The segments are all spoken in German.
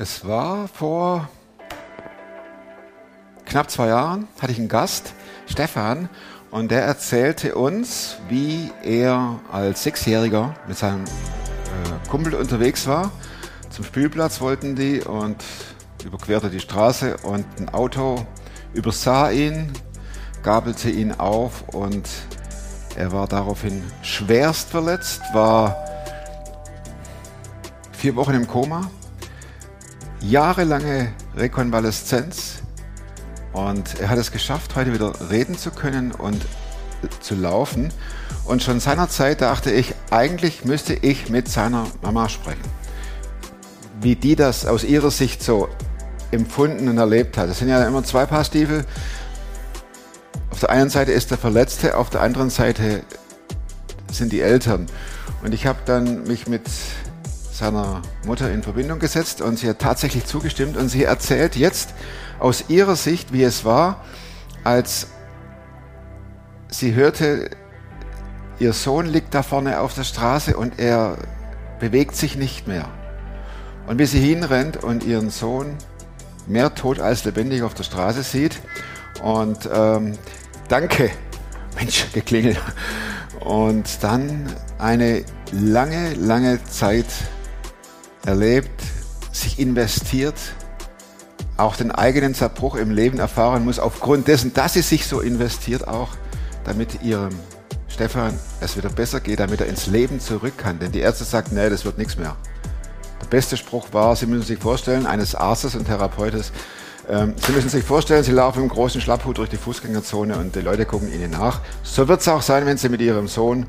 Es war vor knapp zwei Jahren, hatte ich einen Gast, Stefan, und der erzählte uns, wie er als Sechsjähriger mit seinem äh, Kumpel unterwegs war. Zum Spielplatz wollten die und überquerte die Straße und ein Auto übersah ihn, gabelte ihn auf und er war daraufhin schwerst verletzt, war vier Wochen im Koma, jahrelange Rekonvaleszenz und er hat es geschafft, heute wieder reden zu können und zu laufen. Und schon seinerzeit dachte ich, eigentlich müsste ich mit seiner Mama sprechen. Wie die das aus ihrer Sicht so empfunden und erlebt hat. Es sind ja immer zwei Paar Stiefel. Auf der einen Seite ist der Verletzte, auf der anderen Seite sind die Eltern. Und ich habe dann mich mit seiner Mutter in Verbindung gesetzt und sie hat tatsächlich zugestimmt und sie erzählt jetzt aus ihrer Sicht, wie es war, als sie hörte, ihr Sohn liegt da vorne auf der Straße und er bewegt sich nicht mehr. Und wie sie hinrennt und ihren Sohn mehr tot als lebendig auf der Straße sieht und ähm, danke, Mensch, geklingelt. Und dann eine lange, lange Zeit erlebt, sich investiert, auch den eigenen Zerbruch im Leben erfahren muss, aufgrund dessen, dass sie sich so investiert, auch damit ihrem Stefan es wieder besser geht, damit er ins Leben zurück kann. Denn die Ärzte sagten, nee, das wird nichts mehr. Der beste Spruch war, Sie müssen sich vorstellen, eines Arztes und Therapeutes, ähm, Sie müssen sich vorstellen, Sie laufen im großen Schlapphut durch die Fußgängerzone und die Leute gucken Ihnen nach. So wird es auch sein, wenn Sie mit Ihrem Sohn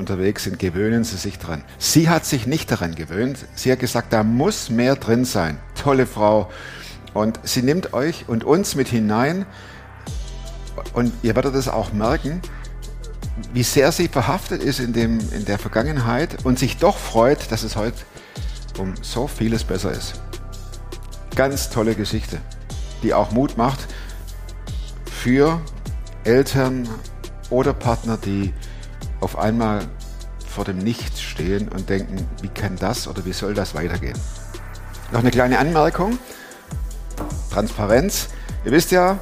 unterwegs sind, gewöhnen Sie sich dran. Sie hat sich nicht daran gewöhnt. Sie hat gesagt, da muss mehr drin sein. Tolle Frau. Und sie nimmt euch und uns mit hinein. Und ihr werdet es auch merken, wie sehr sie verhaftet ist in, dem, in der Vergangenheit und sich doch freut, dass es heute um so vieles besser ist. Ganz tolle Geschichte, die auch Mut macht für Eltern oder Partner, die auf einmal vor dem Nichts stehen und denken, wie kann das oder wie soll das weitergehen? Noch eine kleine Anmerkung. Transparenz. Ihr wisst ja,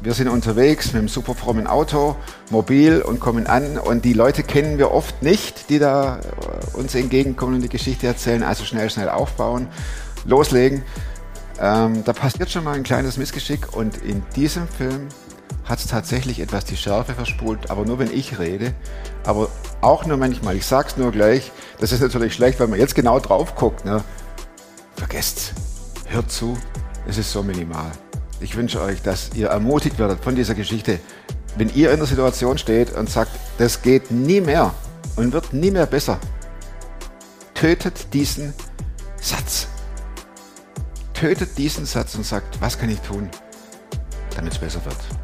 wir sind unterwegs mit einem super frommen Auto, mobil und kommen an und die Leute kennen wir oft nicht, die da äh, uns entgegenkommen und die Geschichte erzählen. Also schnell, schnell aufbauen, loslegen. Ähm, da passiert schon mal ein kleines Missgeschick und in diesem Film hat es tatsächlich etwas die Schärfe verspult, aber nur wenn ich rede. Aber auch nur manchmal. Ich sag's nur gleich. Das ist natürlich schlecht, weil man jetzt genau drauf guckt. Ne? Vergesst's. Hört zu. Es ist so minimal. Ich wünsche euch, dass ihr ermutigt werdet von dieser Geschichte. Wenn ihr in der Situation steht und sagt, das geht nie mehr und wird nie mehr besser, tötet diesen Satz. Tötet diesen Satz und sagt, was kann ich tun, damit es besser wird.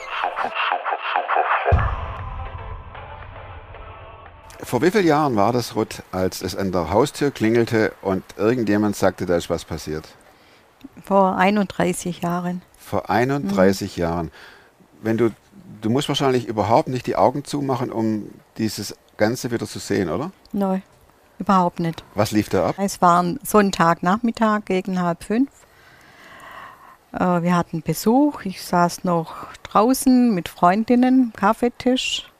Vor wie vielen Jahren war das, Ruth, als es an der Haustür klingelte und irgendjemand sagte, da ist was passiert? Vor 31 Jahren. Vor 31 Jahren. Wenn du, du musst wahrscheinlich überhaupt nicht die Augen zumachen, um dieses Ganze wieder zu sehen, oder? Nein, überhaupt nicht. Was lief da ab? Es war ein Sonntagnachmittag gegen halb fünf. Äh, wir hatten Besuch. Ich saß noch draußen mit Freundinnen, Kaffeetisch.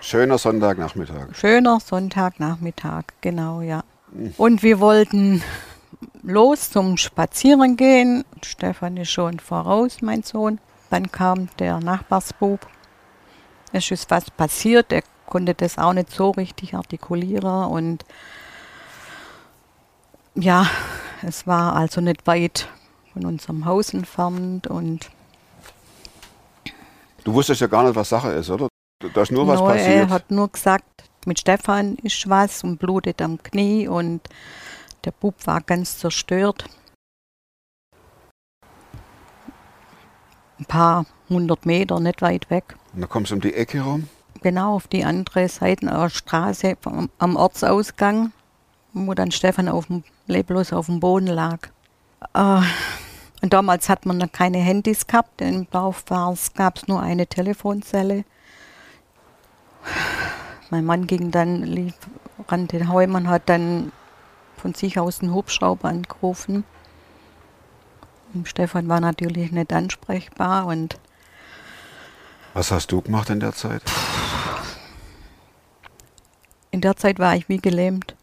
Schöner Sonntagnachmittag. Schöner Sonntagnachmittag, genau, ja. Und wir wollten los zum Spazieren gehen. Stefan ist schon voraus, mein Sohn. Dann kam der Nachbarsbub. Es ist was passiert. Er konnte das auch nicht so richtig artikulieren. Und ja, es war also nicht weit von unserem Haus entfernt. Und Du wusstest ja gar nicht, was Sache ist, oder? Da ist nur was Neu, passiert. Er hat nur gesagt, mit Stefan ist was und blutet am Knie und der Bub war ganz zerstört. Ein paar 100 Meter, nicht weit weg. Und dann kommst du um die Ecke rum. Genau auf die andere Seite der Straße vom, am Ortsausgang, wo dann Stefan auf dem, leblos auf dem Boden lag. Äh, und damals hat man noch keine Handys gehabt. Im Dorf gab es nur eine Telefonzelle. Mein Mann ging dann, lief, rannte heim und hat dann von sich aus einen Hubschrauber angerufen. Und Stefan war natürlich nicht ansprechbar und Was hast du gemacht in der Zeit? in der Zeit war ich wie gelähmt.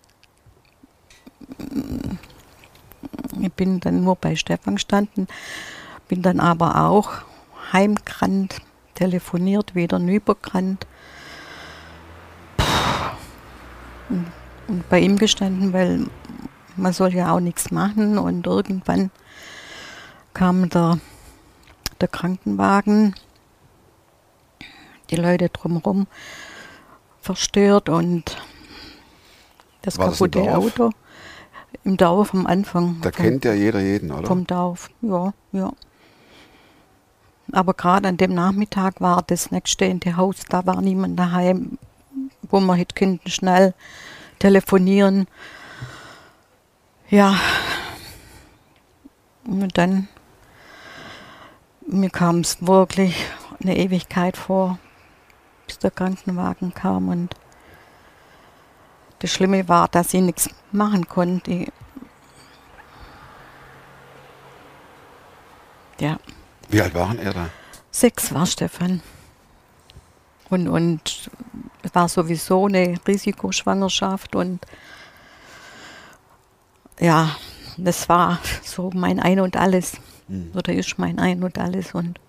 Ich bin dann nur bei Stefan gestanden, bin dann aber auch heimgerannt, telefoniert, wieder rübergerannt. Und, und bei ihm gestanden, weil man soll ja auch nichts machen und irgendwann kam der, der Krankenwagen, die Leute drumherum verstört und das War das kaputte Dorf? Auto im Dorf am Anfang. Da vom- kennt ja jeder jeden, oder? vom Dorf, ja, ja. Aber gerade an dem Nachmittag war das nächststehende Haus, da war niemand daheim, wo man hätte können schnell telefonieren. Ja. Und dann, mir kam es wirklich eine Ewigkeit vor, bis der Krankenwagen kam und das Schlimme war, dass ich nichts machen konnte. Ich, ja, Wie alt waren er da? Sechs war Stefan. Und, und es war sowieso eine Risikoschwangerschaft und ja, das war so mein Ein und Alles. Oder ist mein Ein und Alles und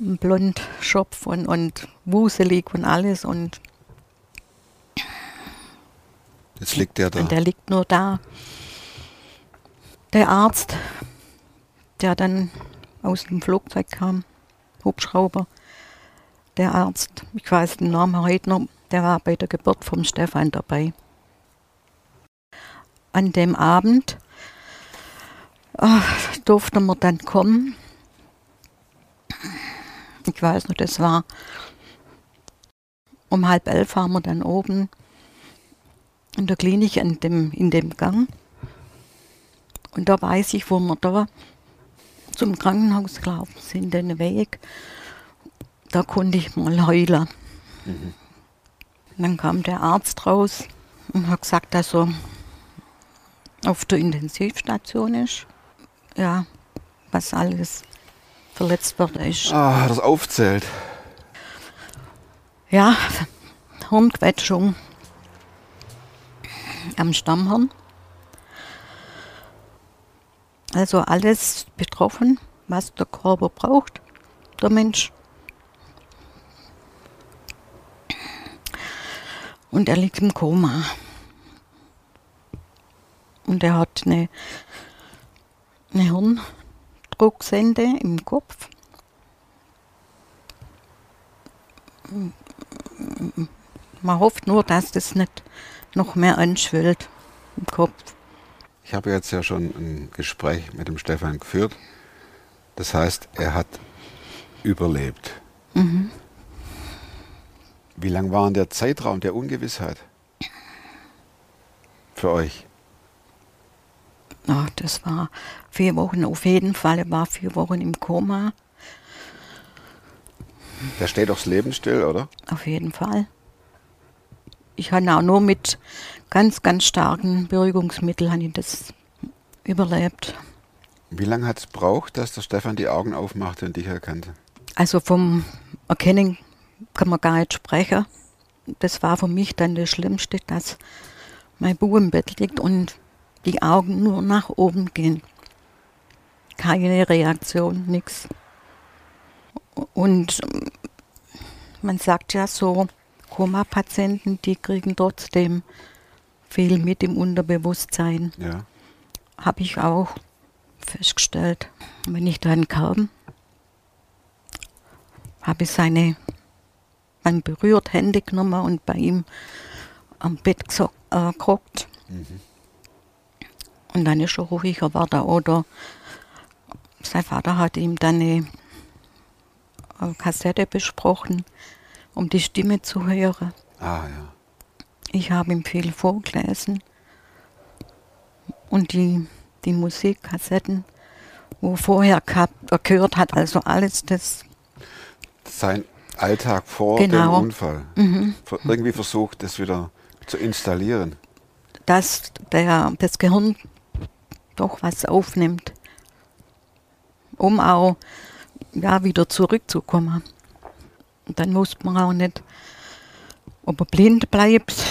ein Blondschopf und, und wuselig und alles und, Jetzt liegt der da. und der liegt nur da. Der Arzt, der dann aus dem Flugzeug kam, Hubschrauber, der Arzt, ich weiß den Namen heute noch, der war bei der Geburt vom Stefan dabei. An dem Abend ah, durften wir dann kommen. Ich weiß noch, das war um halb elf waren wir dann oben in der Klinik in dem, in dem Gang. Und da weiß ich, wo wir da zum Krankenhaus gelaufen sind, den Weg, da konnte ich mal heulen. Und dann kam der Arzt raus und hat gesagt, dass er auf der Intensivstation ist. Ja, was alles verletzt worden ist. Ah, das aufzählt. Ja, Hirnquetschung am Stammhirn. Also alles betroffen, was der Körper braucht, der Mensch. Und er liegt im Koma. Und er hat eine, eine Hirndrucksende im Kopf. Man hofft nur, dass das nicht noch mehr anschwillt im Kopf. Ich habe jetzt ja schon ein Gespräch mit dem Stefan geführt. Das heißt, er hat überlebt. Wie lang war denn der Zeitraum der Ungewissheit für euch? Ja, das war vier Wochen auf jeden Fall. Er war vier Wochen im Koma, Da steht doch das Leben still, oder? auf jeden Fall. Ich habe auch nur mit ganz, ganz starken Beruhigungsmitteln ich das überlebt. Wie lange hat es gebraucht, dass der Stefan die Augen aufmachte und dich erkannte? Also vom Erkennen kann man gar nicht sprechen. Das war für mich dann das Schlimmste, dass mein Bub im Bett liegt und die Augen nur nach oben gehen. Keine Reaktion, nichts. Und ähm, man sagt ja so, Koma-Patienten, die kriegen trotzdem viel mit im Unterbewusstsein Ja. habe ich auch festgestellt. Wenn ich dann kam, habe ich seine, man berührt Hände genommen und bei ihm am Bett geso- äh, geguckt. Und dann ist er ruhiger geworden. Oder sein Vater hat ihm dann eine, äh, Kassette besprochen, um die Stimme zu hören. Ah ja. Ich habe ihm viel vorgelesen. Und die, die Musikkassetten, wo er vorher gehabt, er gehört hat, also alles das. Sein Alltag vor Genau. dem Unfall. Ver- Irgendwie versucht, das wieder zu installieren. dass der, das Gehirn doch was aufnimmt, um auch ja, wieder zurückzukommen. Und dann muss man auch nicht, ob er blind bleibt,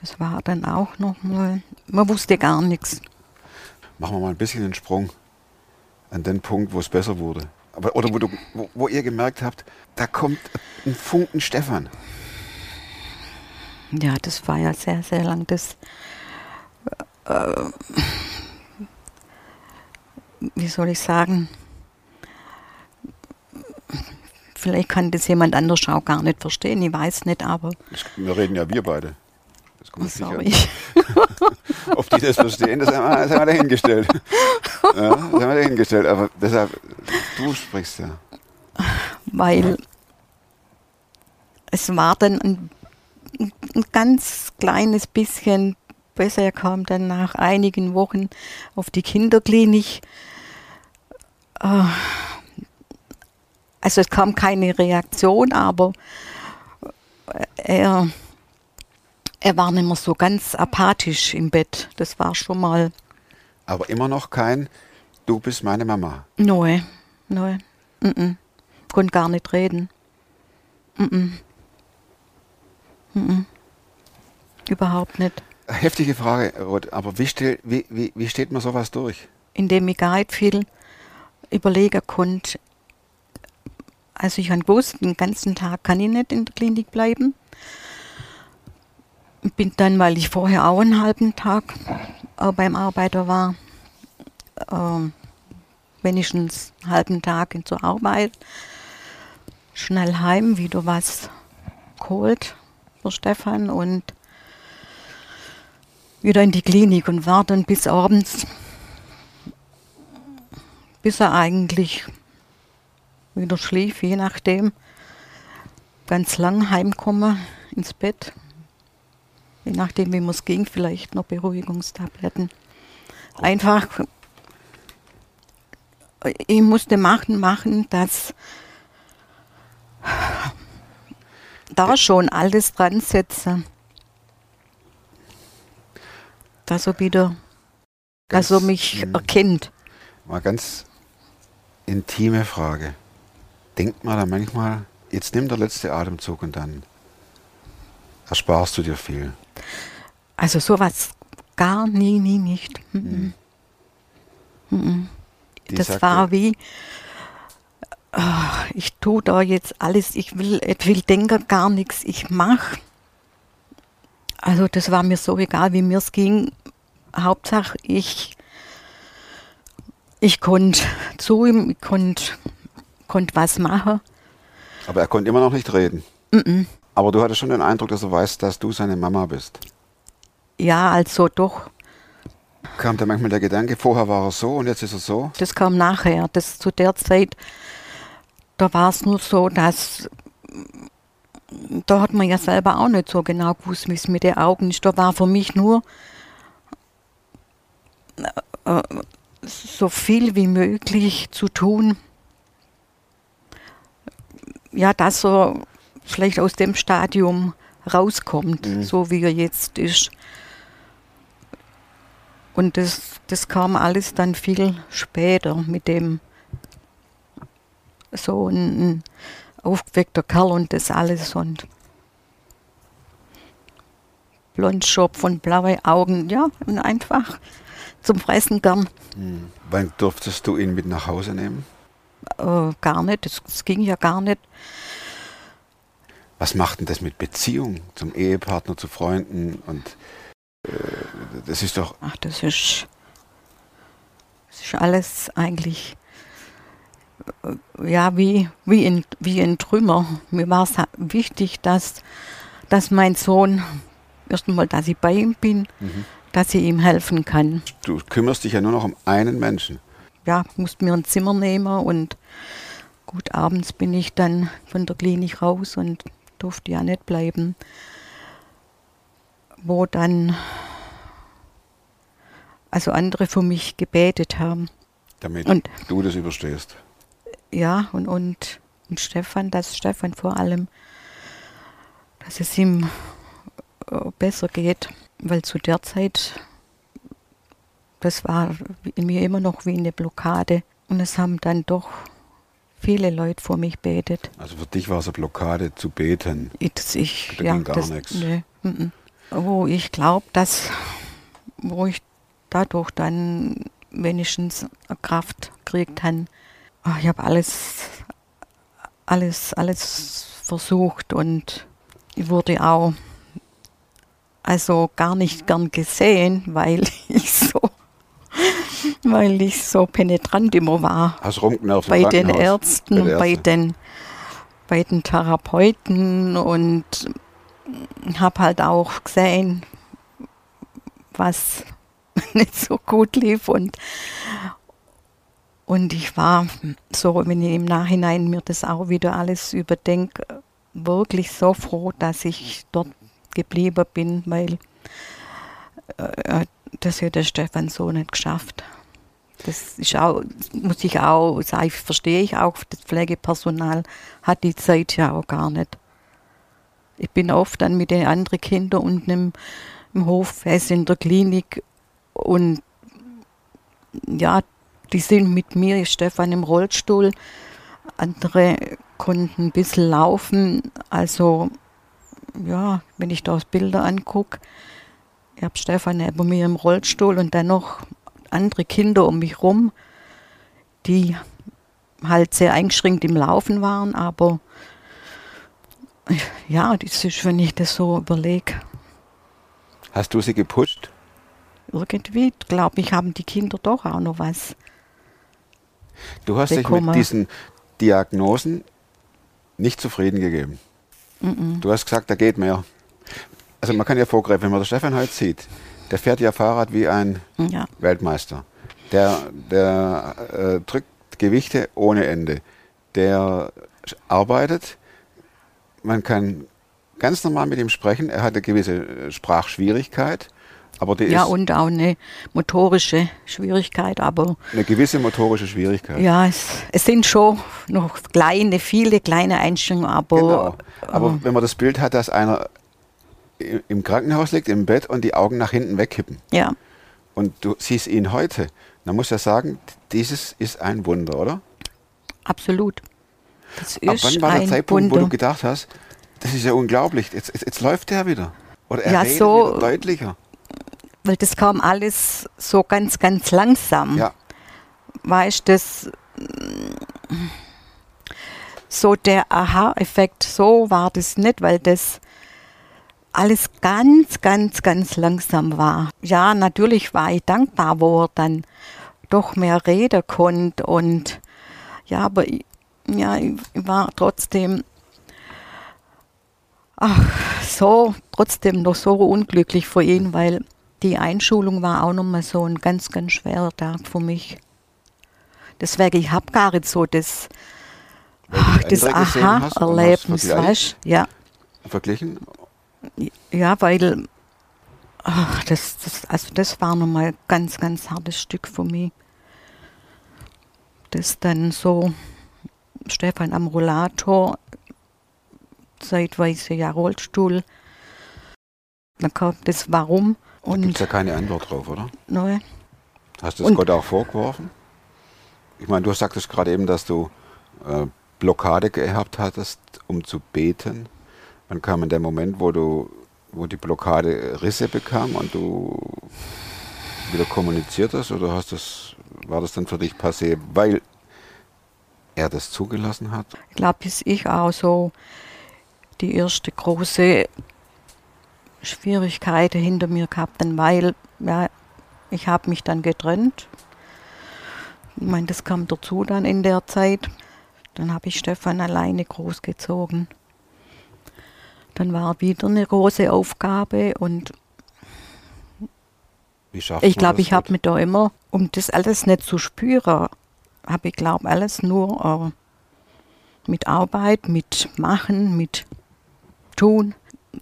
das war dann auch nochmal, man wusste gar nichts. Machen wir mal ein bisschen den Sprung an den Punkt, wo es besser wurde. Aber, oder wo, du, wo, wo ihr gemerkt habt, da kommt ein Funken Stefan. Ja, das war ja sehr, sehr lang. Das, äh, wie soll ich sagen? Vielleicht kann das jemand anders auch gar nicht verstehen, ich weiß nicht, aber wir reden ja wir beide. Das kommt sicher. sorry. Ob die das verstehen, das haben wir, das haben wir dahingestellt. Ja, das haben wir dahingestellt. Aber deshalb, du sprichst ja. weil es war dann ein, ein ganz kleines bisschen besser. Er kam dann nach einigen Wochen auf die Kinderklinik. Äh, Also es kam keine Reaktion, aber er, er war nicht mehr so ganz apathisch im Bett. Das war schon mal Aber immer noch kein, du bist meine Mama. neu. Neu. Mm -mm. Konnte gar nicht reden. Mm -mm. Mm -mm. Überhaupt nicht. Heftige Frage, Ruth, aber wie, stell, wie, wie, wie steht man sowas durch? Indem ich gar nicht viel überlegen konnte. Also ich habe gewusst, den ganzen Tag kann ich nicht in der Klinik bleiben. Bin dann, weil ich vorher auch einen halben Tag äh, beim Arbeiter war, ähm, wenigstens einen halben Tag zur Arbeit, schnell heim, wieder was geholt für Stefan und wieder in die Klinik und war dann bis abends, bis er eigentlich wieder schlief, je nachdem, ganz lang heimkomme ins Bett. Je nachdem, wie es ging, vielleicht noch Beruhigungstabletten. Einfach, ich musste machen, machen, dass da schon alles dran setze. Dass er wieder, dass er Ganz, mich mm. erkennt. Mal ganz intime Frage. Denkt man da manchmal, jetzt nimm der letzte Atemzug und dann ersparst du dir viel. Also sowas gar nie, nie nicht. Mhm. Mhm. Das war wie, ah, ich tue da jetzt alles, ich will, ich will denken gar nichts, ich mache. Also das war mir so egal, wie mir es ging. Hauptsache ich, ich konnte zu ihm, ich konnte konnt was machen. Aber er konnte immer noch nicht reden. Aber du hattest schon den Eindruck, dass er weiß, dass du seine Mama bist. Ja, also doch, Kam da manchmal der Gedanke, vorher war er so und jetzt ist er so? Das kam nachher. Das zu der Zeit, da war es nur so, dass da hat man ja selber auch nicht so genau gewusst, wie es mit den Augen ist. Da war für mich nur äh, so viel wie möglich zu tun. Ja, dass er vielleicht aus dem Stadium rauskommt, so wie er jetzt ist. Und das, das kam alles dann viel später mit dem so ein, ein aufgeweckter Kerl und das alles und Blondschopf und blaue Augen, ja, und einfach zum Fressen gern. Wann durftest du ihn mit nach Hause nehmen? Äh, gar nicht, das, das ging ja gar nicht. Was macht denn das mit Beziehung zum Ehepartner, zu Freunden? Und das ist doch, Ach, das ist, das ist alles eigentlich äh, ja wie, wie, in, wie in Trümmer. Mir war es wichtig, dass, dass mein Sohn, erst einmal, dass ich bei ihm bin, dass ich ihm helfen kann. du kümmerst dich ja nur noch um einen Menschen. Ja, musste mir ein Zimmer nehmen und Gut, abends bin ich dann von der Klinik raus und durfte ja nicht bleiben. Wo dann also andere für mich gebetet haben. Damit Und- du das überstehst. Ja, und, und, und Stefan, dass Stefan vor allem, dass es ihm äh, besser geht, weil zu der Zeit, das war in mir immer noch wie eine Blockade. Und es haben dann doch viele Leute vor mich betet. Also für dich war es eine Blockade zu beten. Ich, ich, Da ja, ging gar nichts. Nee, mm, mm. Wo ich glaube, dass, wo ich dadurch dann wenigstens Kraft gekriegt habe. Ah, Ich habe alles, alles, alles versucht und ich wurde auch also gar nicht gern gesehen, weil ich so, weil ich so penetrant immer war Hast rumgenervt bei den? Ärzten Bei den, bei den Therapeuten und habe halt auch gesehen, was nicht so gut lief und und ich war so, wenn ich im Nachhinein mir das auch wieder alles überdenke, wirklich so froh, dass ich dort geblieben bin, weil äh, das hätte Stefan so nicht geschafft. Das ist auch, muss ich auch sagen, verstehe ich auch, das Pflegepersonal hat die Zeit ja auch gar nicht. Ich bin oft dann mit den anderen Kindern unten im, im Hof, also in der Klinik und ja, die sind mit mir, Stefan im Rollstuhl, andere konnten ein bisschen laufen, also ja, wenn ich da Bilder angucke, ich habe Stefan neben mir im Rollstuhl und dann noch andere Kinder um mich rum, die halt sehr eingeschränkt im Laufen waren, aber ja, das ist, wenn ich das so überlege, Hast du sie gepusht? irgendwie, glaube ich, haben die Kinder doch auch noch was. Du hast dich Bekommen. mit diesen Diagnosen nicht zufrieden gegeben. Du hast gesagt, da geht mehr. Also man kann ja vorgreifen, wenn man den Stefan heute sieht, der fährt ja Fahrrad wie ein Ja, Weltmeister. Der, der äh, drückt Gewichte ohne Ende. Der arbeitet. Man kann ganz normal mit ihm sprechen. Er hat eine gewisse äh, Sprachschwierigkeit, aber die ja ist und auch eine motorische Schwierigkeit, aber eine gewisse motorische Schwierigkeit. ja, es, es sind schon noch kleine, viele kleine Einstellungen, aber Genau. Aber äh, wenn man das Bild hat, dass einer im Krankenhaus liegt, im Bett und die Augen nach hinten wegkippen ja, und du siehst ihn heute, dann muss ja sagen, dieses ist ein Wunder, oder? absolut. Das Ab wann war der Zeitpunkt, wo Wunder. du gedacht hast, das ist ja unglaublich, jetzt, jetzt, jetzt läuft der wieder? Oder er Ja, redet so- deutlicher? Weil das kam alles so ganz, ganz langsam. Ja, weißt das mm, so der Aha-Effekt, so war das nicht, weil das alles ganz, ganz, ganz langsam war. Ja, natürlich war ich dankbar, wo er dann doch mehr reden konnte und ja, aber ich, ja, ich war trotzdem ach, so, trotzdem noch so unglücklich für ihn, weil die Einschulung war auch nochmal so ein ganz, ganz schwerer Tag für mich. Deswegen, ich habe gar nicht so das, du das Aha-Erlebnis, weißt Ja, Verglichen? ja, weil ach, das, das, also das war nochmal ein ganz, ganz hartes Stück für mich. Das dann so Stefan am Rollator, zeitweise ja Rollstuhl. Dann kommt das Warum Da gibt es und ja keine Antwort drauf, oder? ne, Hast du es Und- Gott auch vorgeworfen? Ich meine, du sagtest gerade eben, dass du äh, Blockade gehabt hattest, um zu beten. Wann kam denn der Moment, wo du, wo die Blockade Risse bekam und du wieder kommuniziert hast? Oder hast das, war das dann für dich passé, weil er das zugelassen hat? Ich glaube, bis ich auch so die erste große Schwierigkeit hinter mir gehabt, dann weil ja, ich habe mich dann getrennt. Ich meine, das kam dazu dann in der Zeit. Dann habe ich Stefan alleine großgezogen. Dann war wieder eine große Aufgabe und ich glaube, ich habe mich da immer, um das alles nicht zu spüren, habe ich glaube alles nur mit Arbeit, mit Machen, mit Tun.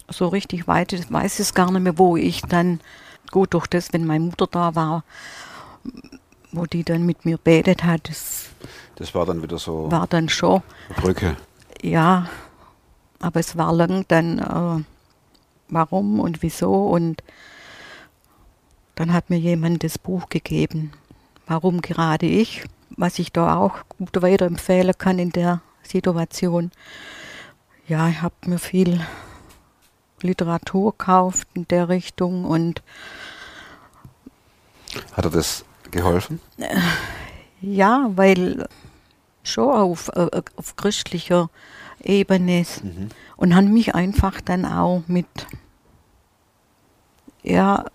So richtig weit weiß ich es gar nicht mehr, wo ich dann, gut durch das, wenn meine Mutter da war, wo die dann mit mir betet hat, das Das war dann wieder so war dann schon, Brücke. ja, aber es war lang dann, äh, warum und wieso und dann hat mir jemand das Buch gegeben, warum gerade ich, was ich da auch gut weiterempfehlen kann in der Situation. Ja, ich habe mir viel Literatur gekauft in der Richtung und Hat er das geholfen? ja, weil schon auf, äh, auf christlicher Ebene und haben mich einfach dann auch mit ja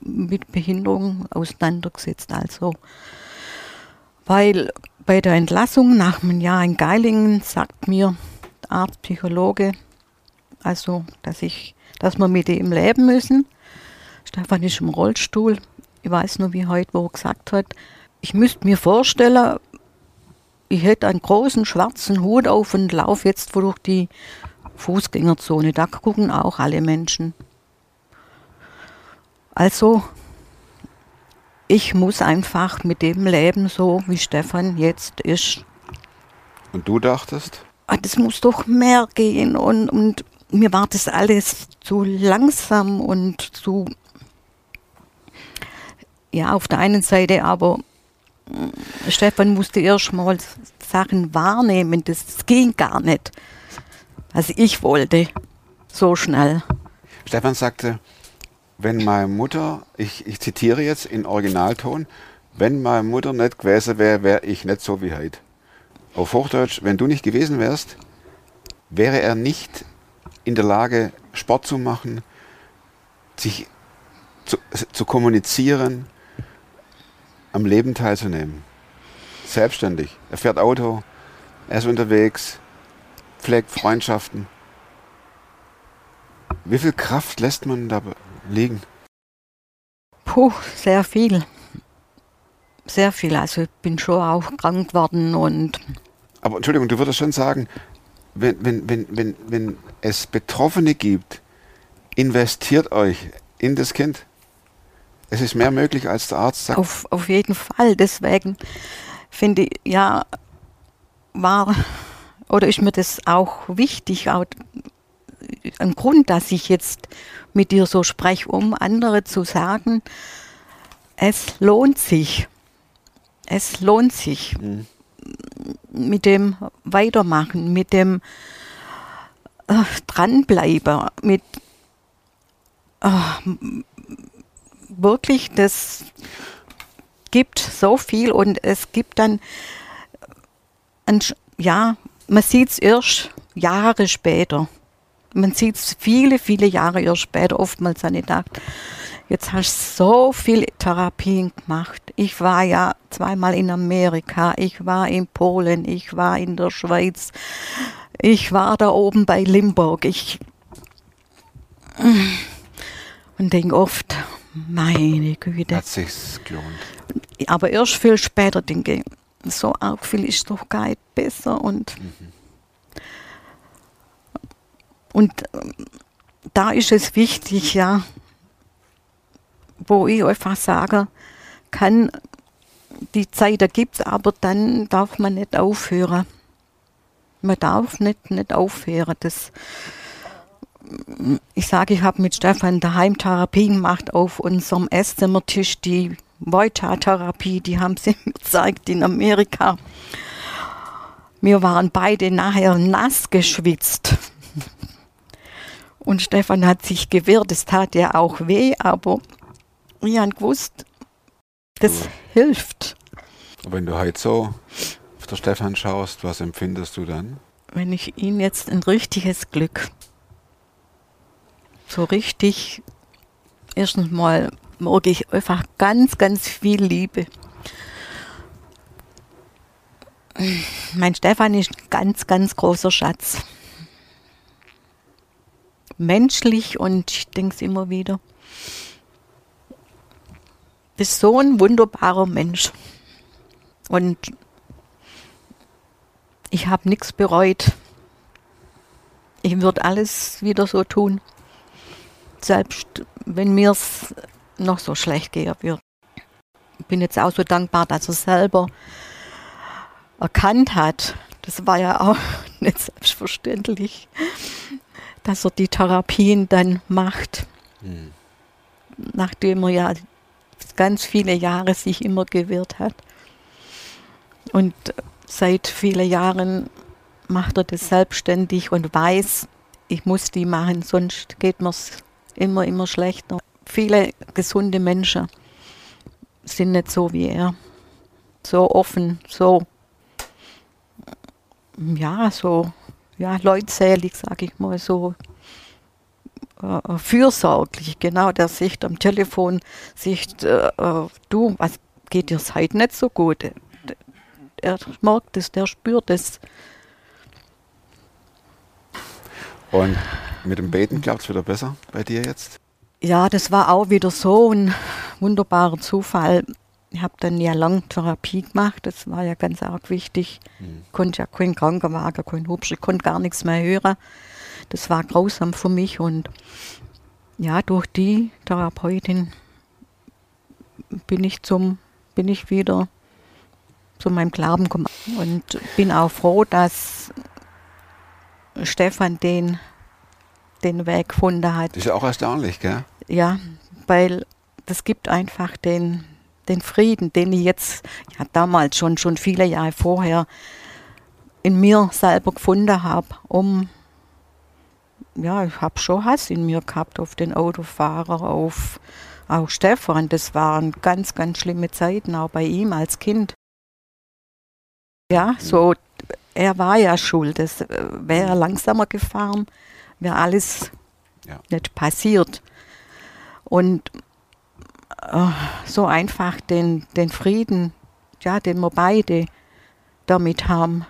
mit Behinderung auseinandergesetzt. Also, weil bei der Entlassung nach einem Jahr in Geilingen sagt mir der Arzt, Psychologe, also, dass ich, dass wir mit ihm leben müssen. Stefan ist im Rollstuhl. Ich weiß nur, wie heute, wo er gesagt hat, ich müsste mir vorstellen, ich hätte einen großen schwarzen Hut auf und laufe jetzt durch die Fußgängerzone. Da gucken auch alle Menschen. Also, ich muss einfach mit dem leben, so wie Stefan jetzt ist. Und du dachtest? Ah, das muss doch mehr gehen und, und mir war das alles zu langsam und zu, ja, auf der einen Seite, aber mm, Stefan musste erst mal Sachen wahrnehmen, das ging gar nicht, was ich wollte, so schnell. Stefan sagte, wenn meine Mutter, ich, ich zitiere jetzt in Originalton, wenn meine Mutter nicht gewesen wäre, wäre ich nicht so wie heute. Auf Hochdeutsch, wenn du nicht gewesen wärst, wäre er nicht in der Lage, Sport zu machen, sich zu, zu kommunizieren, am Leben teilzunehmen. Selbstständig. Er fährt Auto, er ist unterwegs, pflegt Freundschaften. Wie viel Kraft lässt man da liegen? Puh, sehr viel. Sehr viel. Also ich bin schon auch krank geworden und Aber Entschuldigung, du würdest schon sagen, wenn, wenn, wenn, wenn, wenn es Betroffene gibt, investiert euch in das Kind. Es ist mehr möglich, als der Arzt sagt. auf, auf jeden Fall. Deswegen finde ich, ja, war oder ist mir das auch wichtig, auch ein Grund, dass ich jetzt mit dir so spreche, um andere zu sagen, es lohnt sich. Es lohnt sich Mhm. mit dem Weitermachen, mit dem äh, Dranbleiben, mit äh, wirklich, das gibt so viel und es gibt dann, ein, ja, man sieht es erst Jahre später. Man sieht es viele, viele Jahre erst später. Oftmals habe ich gedacht, jetzt hast du so viele Therapien gemacht. Ich war ja zweimal in Amerika, ich war in Polen, ich war in der Schweiz, ich war da oben bei Limburg. Ich und denke oft, meine Güte. Hat sich's gelohnt. Aber erst viel später denke ich, so arg viel ist doch gar nicht besser und und ähm, da ist es wichtig, ja, wo ich einfach sage, kann, die Zeit gibt es, aber dann darf man nicht aufhören. Man darf nicht, nicht aufhören. Das, ich sage, ich habe mit Stefan daheim Therapie gemacht auf unserem Esszimmertisch, die Voita-Therapie, die haben sie mir gezeigt in Amerika. Wir waren beide nachher nass geschwitzt. Und Stefan hat sich gewehrt, es tat ja auch weh, aber ich habe gewusst, das Du- hilft. Wenn du heute so auf der Stefan schaust, was empfindest du dann? wenn ich ihm jetzt ein richtiges Glück, so richtig, erstens mal mag ich einfach ganz, ganz viel Liebe. Mein Stefan ist ein ganz, ganz großer Schatz. Menschlich und ich denke es immer wieder. Ist so ein wunderbarer Mensch. Und ich habe nichts bereut. Ich würde alles wieder so tun. Selbst wenn mir es noch so schlecht gehen wird. Ich bin jetzt auch so dankbar, dass er selber erkannt hat. Das war ja auch nicht selbstverständlich, dass er die Therapien dann macht. Hm. Nachdem er ja ganz viele Jahre sich immer gewehrt hat. Und seit vielen Jahren macht er das selbstständig und weiß, ich muss die machen, sonst geht mir es immer, immer schlechter. Viele gesunde Menschen sind nicht so wie er. So offen, so, ja, so, ja, leutselig, sag ich mal, so äh, fürsorglich, genau, der sich am Telefon sich, äh, äh, du, was geht dir heute nicht so gut? Er merkt es, der spürt es. Und mit dem Beten klappt es wieder besser bei dir jetzt? Ja, das war auch wieder so ein wunderbarer Zufall. Ich habe dann ja lang Therapie gemacht, das war ja ganz arg wichtig. Mhm. Konnte ja keinen Krankenwagen, keinen Hubschrauber, ich konnte gar nichts mehr hören. Das war grausam für mich und ja, durch die Therapeutin bin ich zum, bin ich wieder zu meinem Glauben gekommen und bin auch froh, dass Stefan den, den Weg gefunden hat. Das ist ja auch erstaunlich, gell? Ja, weil das gibt einfach den, den Frieden, den ich jetzt, ja damals schon, schon viele Jahre vorher in mir selber gefunden habe, um, ja, ich habe schon Hass in mir gehabt auf den Autofahrer, auf auch Stefan. Das waren ganz, ganz schlimme Zeiten, auch bei ihm als Kind. Ja, so, er war ja schuld. Das äh, wäre langsamer gefahren, wäre alles Ja. nicht passiert. Und so einfach den, den Frieden, ja, den wir beide damit haben.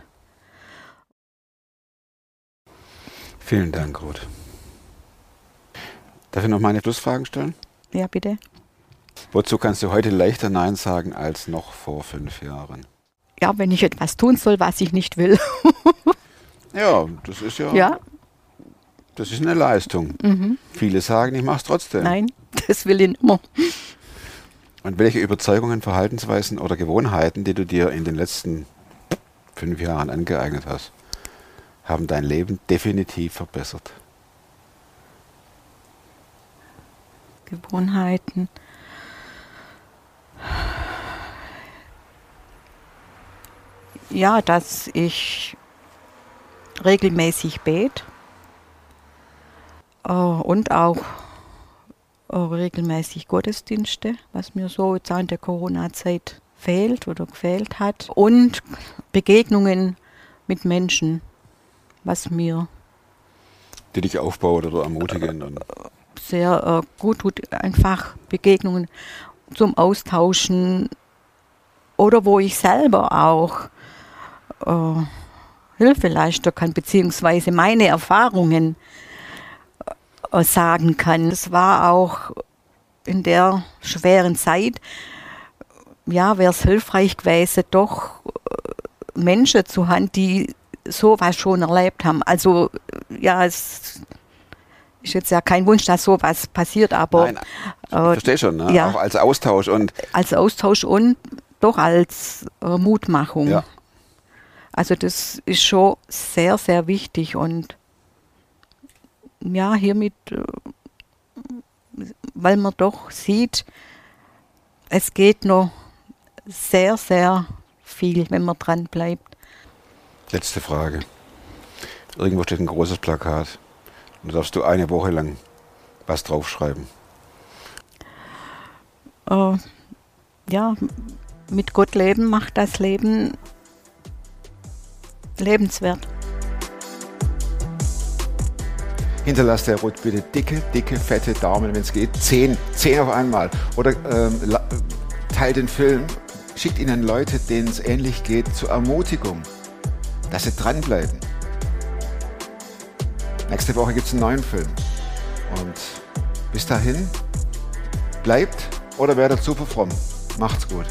Vielen Dank, Ruth. Darf ich noch meine Schlussfragen stellen? Ja, bitte. Wozu kannst du heute leichter Nein sagen als noch vor fünf Jahren? Ja, wenn ich etwas tun soll, was ich nicht will. Ja, das ist ja, Ja, das ist eine Leistung. Viele sagen, ich mache es trotzdem. nein, das will ich nicht mehr. Und welche Überzeugungen, Verhaltensweisen oder Gewohnheiten, die du dir in den letzten fünf Jahren angeeignet hast, haben dein Leben definitiv verbessert? Gewohnheiten. Ja, dass ich regelmäßig bete äh, und auch regelmäßig Gottesdienste, was mir so jetzt in der Corona-Zeit fehlt oder gefehlt hat. Und Begegnungen mit Menschen, was mir Die dich aufbauen oder ermutigen? Und sehr äh, gut tut, einfach Begegnungen zum Austauschen oder wo ich selber auch äh, Hilfe leisten kann, beziehungsweise meine Erfahrungen sagen kann. Es war auch in der schweren Zeit, ja, wäre es hilfreich gewesen, doch äh, Menschen zu haben, die sowas schon erlebt haben. Also, ja, es ist jetzt ja kein Wunsch, dass sowas passiert, aber Nein, ich äh, verstehe schon, ne? ja. auch als Austausch und als Austausch und doch als äh, Mutmachung. ja, Also das ist schon sehr, sehr wichtig und ja, hiermit, äh, weil man doch sieht, es geht noch sehr, sehr viel, wenn man dran bleibt. letzte Frage. Irgendwo steht ein großes Plakat und da darfst du eine Woche lang was draufschreiben. Äh, ja, mit Gott leben macht das Leben lebenswert. Hinterlasst der Ruth bitte dicke, dicke, fette Daumen, wenn es geht. Zehn, zehn auf einmal. Oder ähm, teilt den Film, schickt ihn an Leute, denen es ähnlich geht, zur Ermutigung, dass sie dranbleiben. Nächste Woche gibt es einen neuen Film. Und bis dahin, bleibt oder werdet super fromm. Macht's gut.